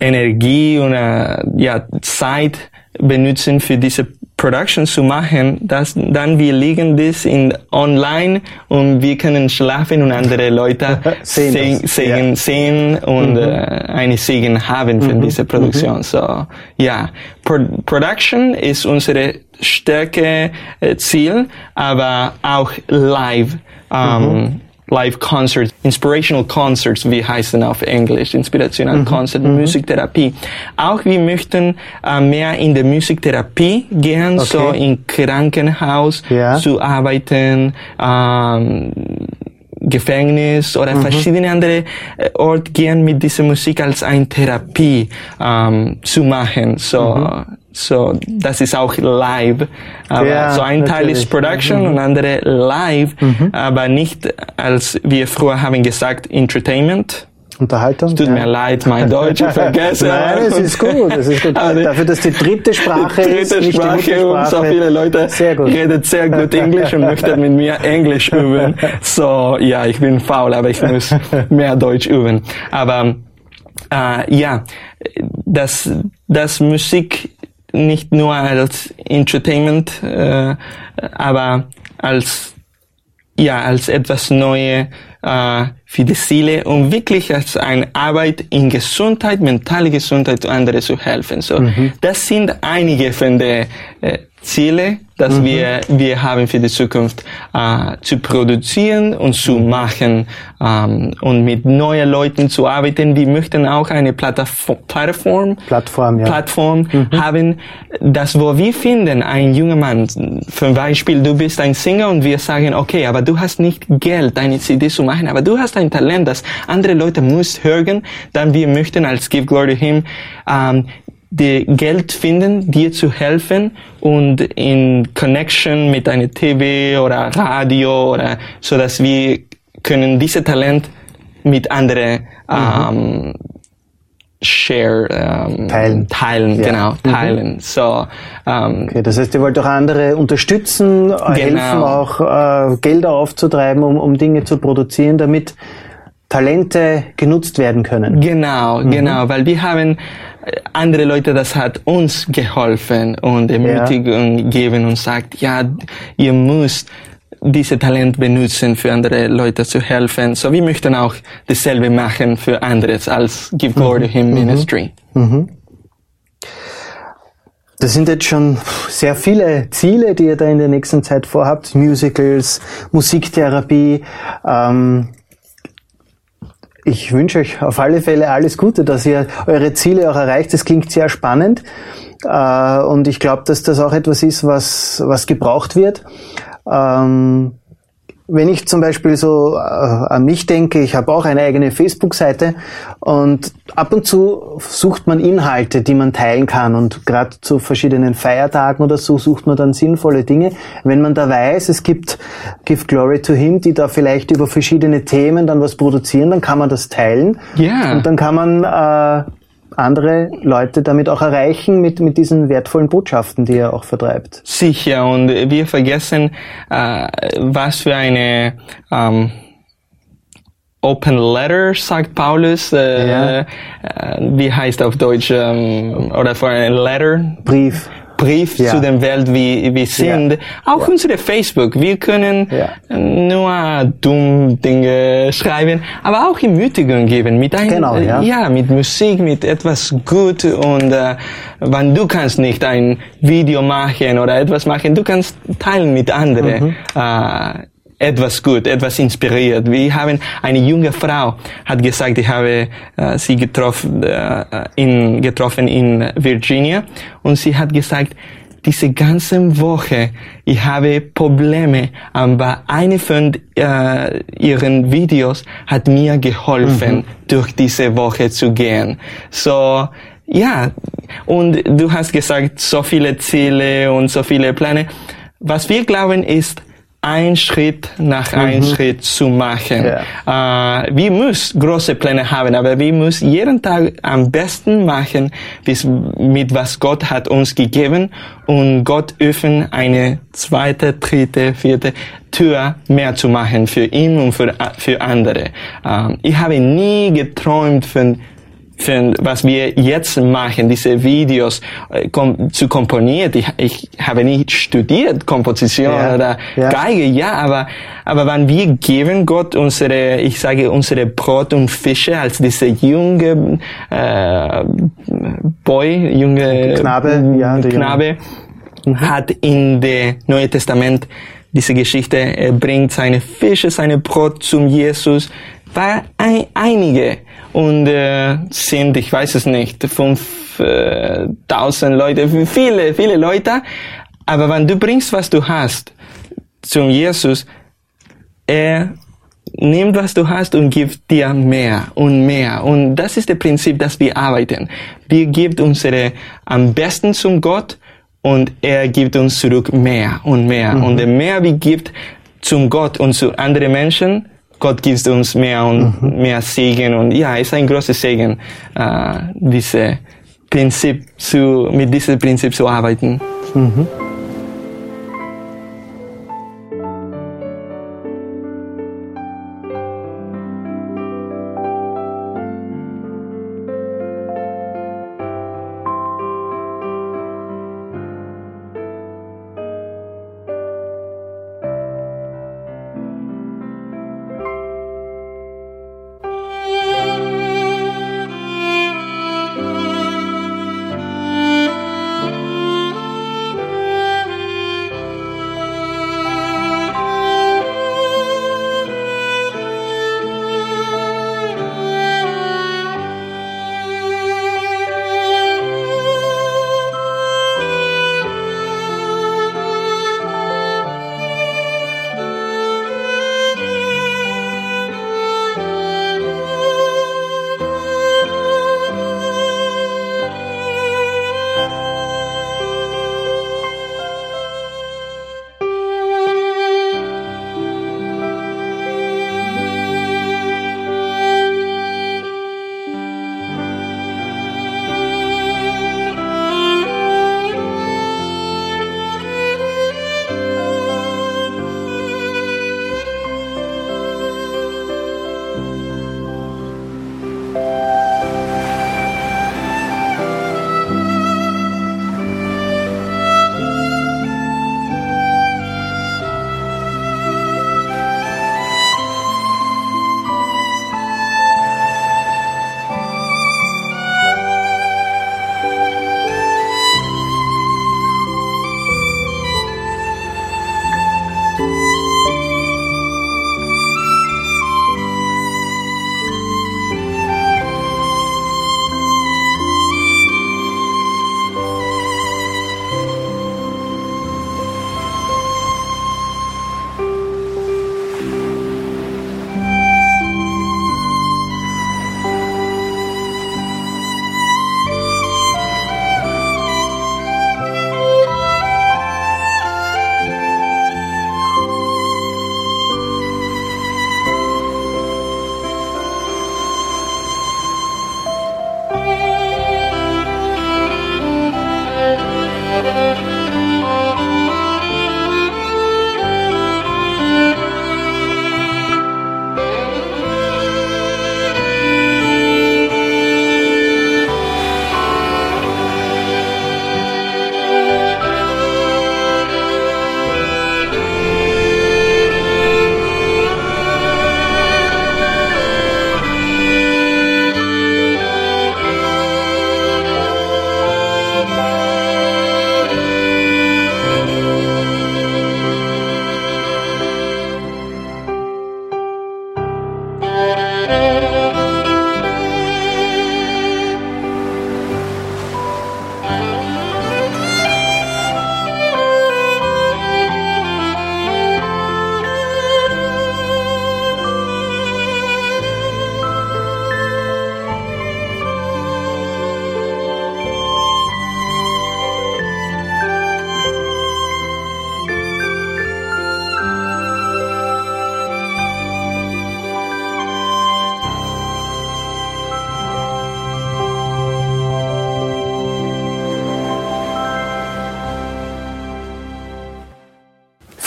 [SPEAKER 3] Energie und äh, ja, Zeit benutzen für diese Production zu machen, dass dann wir legen das in online und wir können schlafen und andere Leute
[SPEAKER 1] Sehen
[SPEAKER 3] sehen,
[SPEAKER 1] ja.
[SPEAKER 3] sehen und äh, eine Segen haben für diese Produktion. So, ja, Pro Production ist unsere stärke äh, Ziel, aber auch live. Ähm, Live Concerts, Inspirational Concerts, wie heißen auf Englisch, Inspirational mm-hmm. Concert, mm-hmm. Musiktherapie. Auch wir möchten äh, mehr in der Musiktherapie gehen, so in Krankenhaus
[SPEAKER 1] Ja.
[SPEAKER 3] zu arbeiten, ähm, Gefängnis oder
[SPEAKER 1] Mhm.
[SPEAKER 3] verschiedene andere äh, Ort gehen mit dieser Musik als eine Therapie ähm, zu machen. So,
[SPEAKER 1] Mhm.
[SPEAKER 3] so das ist auch live. Aber
[SPEAKER 1] Ja,
[SPEAKER 3] so ein Teil
[SPEAKER 1] natürlich.
[SPEAKER 3] ist
[SPEAKER 1] Mhm.
[SPEAKER 3] Production und andere live, aber nicht als wir früher haben gesagt Entertainment.
[SPEAKER 1] Unterhaltung.
[SPEAKER 3] Tut
[SPEAKER 1] ja.
[SPEAKER 3] mir leid, mein Deutsch, ich vergesse.
[SPEAKER 1] Nein, es ist gut, es ist gut.
[SPEAKER 3] Die-
[SPEAKER 1] Dafür, dass die dritte Sprache
[SPEAKER 3] die
[SPEAKER 1] ist,
[SPEAKER 3] dritte
[SPEAKER 1] nicht die
[SPEAKER 3] Sprache und so
[SPEAKER 1] Muttersprache.
[SPEAKER 3] viele Leute
[SPEAKER 1] Sehr gut.
[SPEAKER 3] reden sehr gut Englisch und möchten mit mir Englisch üben. So, ja, ich bin faul, aber ich muss mehr Deutsch üben. Aber äh, ja, dass das Musik nicht nur als Entertainment, äh, aber als ja, als etwas Neue äh, für die Seele und wirklich als eine Arbeit in Gesundheit, mentale Gesundheit andere zu helfen. So, das sind einige von den äh, Ziele, dass wir wir haben für die Zukunft äh, zu produzieren und zu machen ähm, und mit neuen Leuten zu arbeiten. Wir möchten auch eine Plattform, Plattform
[SPEAKER 1] Plattform, ja.
[SPEAKER 3] Plattform haben, das wo wir finden, ein junger Mann, zum Beispiel, du bist ein Singer und wir sagen, okay, aber du hast nicht Geld, eine CD zu machen, aber du hast ein Talent, das andere Leute muss hören, dann wir möchten als Give Glory to Him ähm, die Geld finden, dir zu helfen und in Connection mit einer TV oder Radio oder so, dass wir können diese Talent mit anderen ähm, share ähm,
[SPEAKER 1] Teilen.
[SPEAKER 3] teilen
[SPEAKER 1] Ja.
[SPEAKER 3] genau teilen so ähm,
[SPEAKER 1] Okay, das heißt, ihr wollt auch andere unterstützen, äh, helfen auch äh, Gelder aufzutreiben, um, um Dinge zu produzieren, damit Talente genutzt werden können.
[SPEAKER 3] Genau, genau, weil wir haben äh, andere Leute, das hat uns geholfen und Ermutigung gegeben und sagt, ja, ihr müsst diese Talent benutzen, für andere Leute zu helfen. So, wir möchten auch dasselbe machen für anderes als Give Glory to Him Ministry.
[SPEAKER 1] Das sind jetzt schon sehr viele Ziele, die ihr da in der nächsten Zeit vorhabt. Musicals, Musiktherapie. Ähm, ich wünsche euch auf alle Fälle alles Gute, dass ihr eure Ziele auch erreicht. Das klingt sehr spannend. Äh, und ich glaube, dass das auch etwas ist, was, was gebraucht wird. Ähm, wenn ich zum Beispiel so äh, an mich denke, ich habe auch eine eigene Facebook-Seite und ab und zu sucht man Inhalte, die man teilen kann und gerade zu verschiedenen Feiertagen oder so sucht man dann sinnvolle Dinge. Wenn man da weiß, es gibt Give Glory to Him, die da vielleicht über verschiedene Themen dann was produzieren, dann kann man das teilen
[SPEAKER 3] Ja.
[SPEAKER 1] und dann kann man äh, andere Leute damit auch erreichen mit, mit diesen wertvollen Botschaften, die er auch vertreibt.
[SPEAKER 3] Sicher, und wir vergessen, äh, was für eine ähm, Open Letter, sagt Paulus. Äh,
[SPEAKER 1] Ja.
[SPEAKER 3] äh, wie heißt auf Deutsch? Ähm, oder für ein Letter?
[SPEAKER 1] Brief.
[SPEAKER 3] Brief
[SPEAKER 1] Ja.
[SPEAKER 3] zu der Welt, wie wir sind. Auch unsere Facebook. Wir können
[SPEAKER 1] Ja.
[SPEAKER 3] nur dumm Dinge schreiben, aber auch Ermutigung geben mit ein,
[SPEAKER 1] Genau, ja.
[SPEAKER 3] ja, mit Musik, mit etwas gut und äh, wenn du kannst nicht ein Video machen oder etwas machen, du kannst teilen mit anderen.
[SPEAKER 1] Mhm.
[SPEAKER 3] Äh, etwas gut, etwas inspiriert. Wir haben eine junge Frau hat gesagt, ich habe äh, sie getroffen, äh, in, getroffen in Virginia und sie hat gesagt, diese ganze Woche, ich habe Probleme, aber eine von äh, ihren Videos hat mir geholfen, durch diese Woche zu gehen. So, ja, und du hast gesagt, so viele Ziele und so viele Pläne. Was wir glauben ist, ein Schritt nach ein Schritt zu machen. Äh, wir müssen große Pläne haben, aber wir müssen jeden Tag am besten machen, bis, mit was Gott hat uns gegeben und Gott öffnen eine zweite, dritte, vierte Tür mehr zu machen für ihn und für, für andere. Ähm, ich habe nie geträumt von für was wir jetzt machen, diese Videos äh, kom zu komponieren. Ich, ich habe nicht studiert Komposition
[SPEAKER 1] Ja,
[SPEAKER 3] oder
[SPEAKER 1] ja.
[SPEAKER 3] Geige, ja, aber aber wenn wir geben Gott unsere, ich sage unsere Brot und Fische als diese junge äh, Boy, junge
[SPEAKER 1] Knabe, ja, der Junge.
[SPEAKER 3] Knabe hat in der Neue Testament diese Geschichte, er bringt seine Fische, seine Brot zum Jesus, war ein, einige und äh, sind, ich weiß es nicht, fünf äh, tausend Leute, viele, viele Leute, aber wenn du bringst, was du hast, zum Jesus, er nimmt, was du hast und gibt dir mehr und mehr. Und das ist das Prinzip, dass wir arbeiten. Wir geben unsere am besten zum Gott und er gibt uns zurück mehr und mehr. Und je mehr wir gibt zum Gott und zu anderen Menschen, Gott gibt uns mehr und mehr Segen. Und ja, es ist ein großes Segen, äh, diese Prinzip zu, mit diesem Prinzip zu arbeiten.
[SPEAKER 4] Thank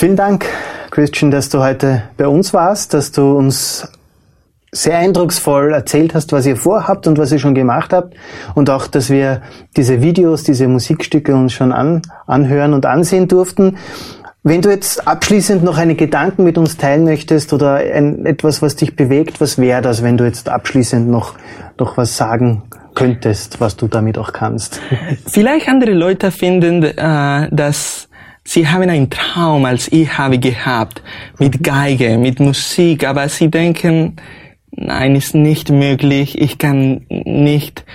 [SPEAKER 1] Vielen Dank, Christian, dass du heute bei uns warst, dass du uns sehr eindrucksvoll erzählt hast, was ihr vorhabt und was ihr schon gemacht habt und auch, dass wir diese Videos, diese Musikstücke uns schon an, anhören und ansehen durften. Wenn du jetzt abschließend noch einen Gedanken mit uns teilen möchtest oder ein, etwas, was dich bewegt, was wäre das, wenn du jetzt abschließend noch, noch was sagen könntest, was du damit auch kannst?
[SPEAKER 3] Vielleicht andere Leute finden, äh, dass Sie haben einen Traum, als ich habe gehabt, mit Geige, mit Musik, aber sie denken, nein, ist nicht möglich, ich kann nicht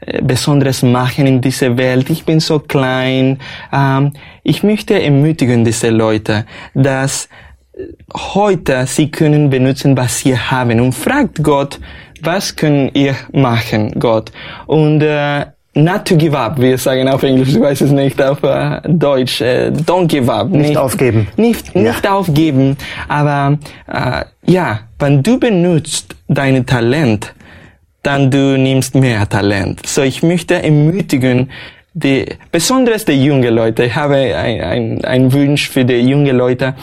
[SPEAKER 3] äh, Besonderes machen in dieser Welt, ich bin so klein. Ähm, ich möchte ermutigen diese Leute, dass heute sie können benutzen, was sie haben und fragt Gott, was können ihr machen, Gott? Und äh, not to give up, wir sagen auf Englisch, ich weiß es nicht, auf äh, Deutsch, äh, don't give up.
[SPEAKER 1] Nicht, nicht aufgeben.
[SPEAKER 3] Nicht, nicht ja. aufgeben, aber äh, ja, wenn du benutzt dein Talent, dann du nimmst mehr Talent. So ich möchte ermutigen, die, besonders die junge Leute, ich habe ein, ein, ein Wunsch für die junge Leute,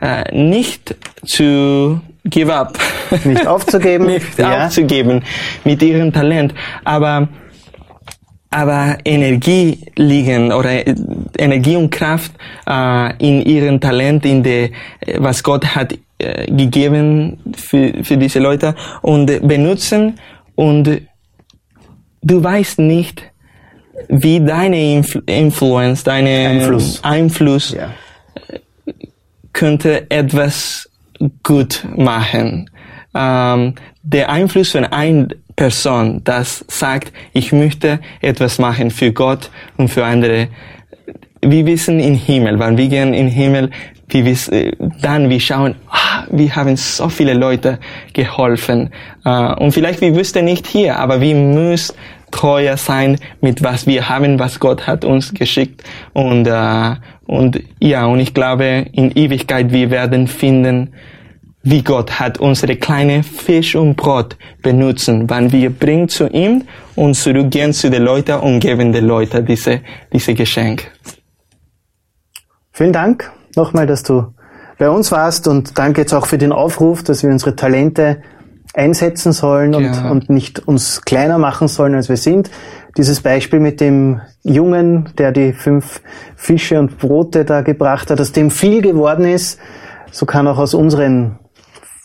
[SPEAKER 3] äh, nicht zu give up.
[SPEAKER 1] Nicht aufzugeben.
[SPEAKER 3] nicht ja. aufzugeben mit ihrem Talent. Aber aber Energie liegen oder Energie und Kraft äh, in ihrem Talent, in der, was Gott hat äh, gegeben für, für diese Leute und benutzen und du weißt nicht, wie deine Influ Influence, deine
[SPEAKER 1] Einfluss,
[SPEAKER 3] Einfluss
[SPEAKER 1] ja.
[SPEAKER 3] könnte etwas gut machen. Ähm, der Einfluss von ein Person, das sagt, ich möchte etwas machen für Gott und für andere. Wir wissen im Himmel, wenn wir gehen im Himmel, wir wissen, dann wir schauen, ah, wir haben so viele Leute geholfen. Uh, und vielleicht wir wüssten nicht hier, aber wir müssen treuer sein mit was wir haben, was Gott hat uns geschickt. Und, uh, und ja, und ich glaube, in Ewigkeit wir werden finden, wie Gott hat unsere kleine Fisch und Brot benutzen, wann wir bringen zu ihm und zurückgehen zu den Leuten und geben den Leuten diese, diese Geschenk.
[SPEAKER 1] Vielen Dank nochmal, dass du bei uns warst und danke jetzt auch für den Aufruf, dass wir unsere Talente einsetzen sollen und, ja. und nicht uns kleiner machen sollen, als wir sind. Dieses Beispiel mit dem Jungen, der die fünf Fische und Brote da gebracht hat, aus dem viel geworden ist, so kann auch aus unseren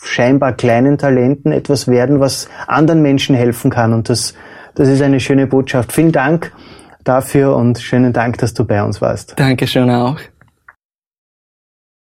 [SPEAKER 1] scheinbar kleinen Talenten etwas werden, was anderen Menschen helfen kann. Und das, das ist eine schöne Botschaft. Vielen Dank dafür und schönen Dank, dass du bei uns warst.
[SPEAKER 3] Dankeschön auch.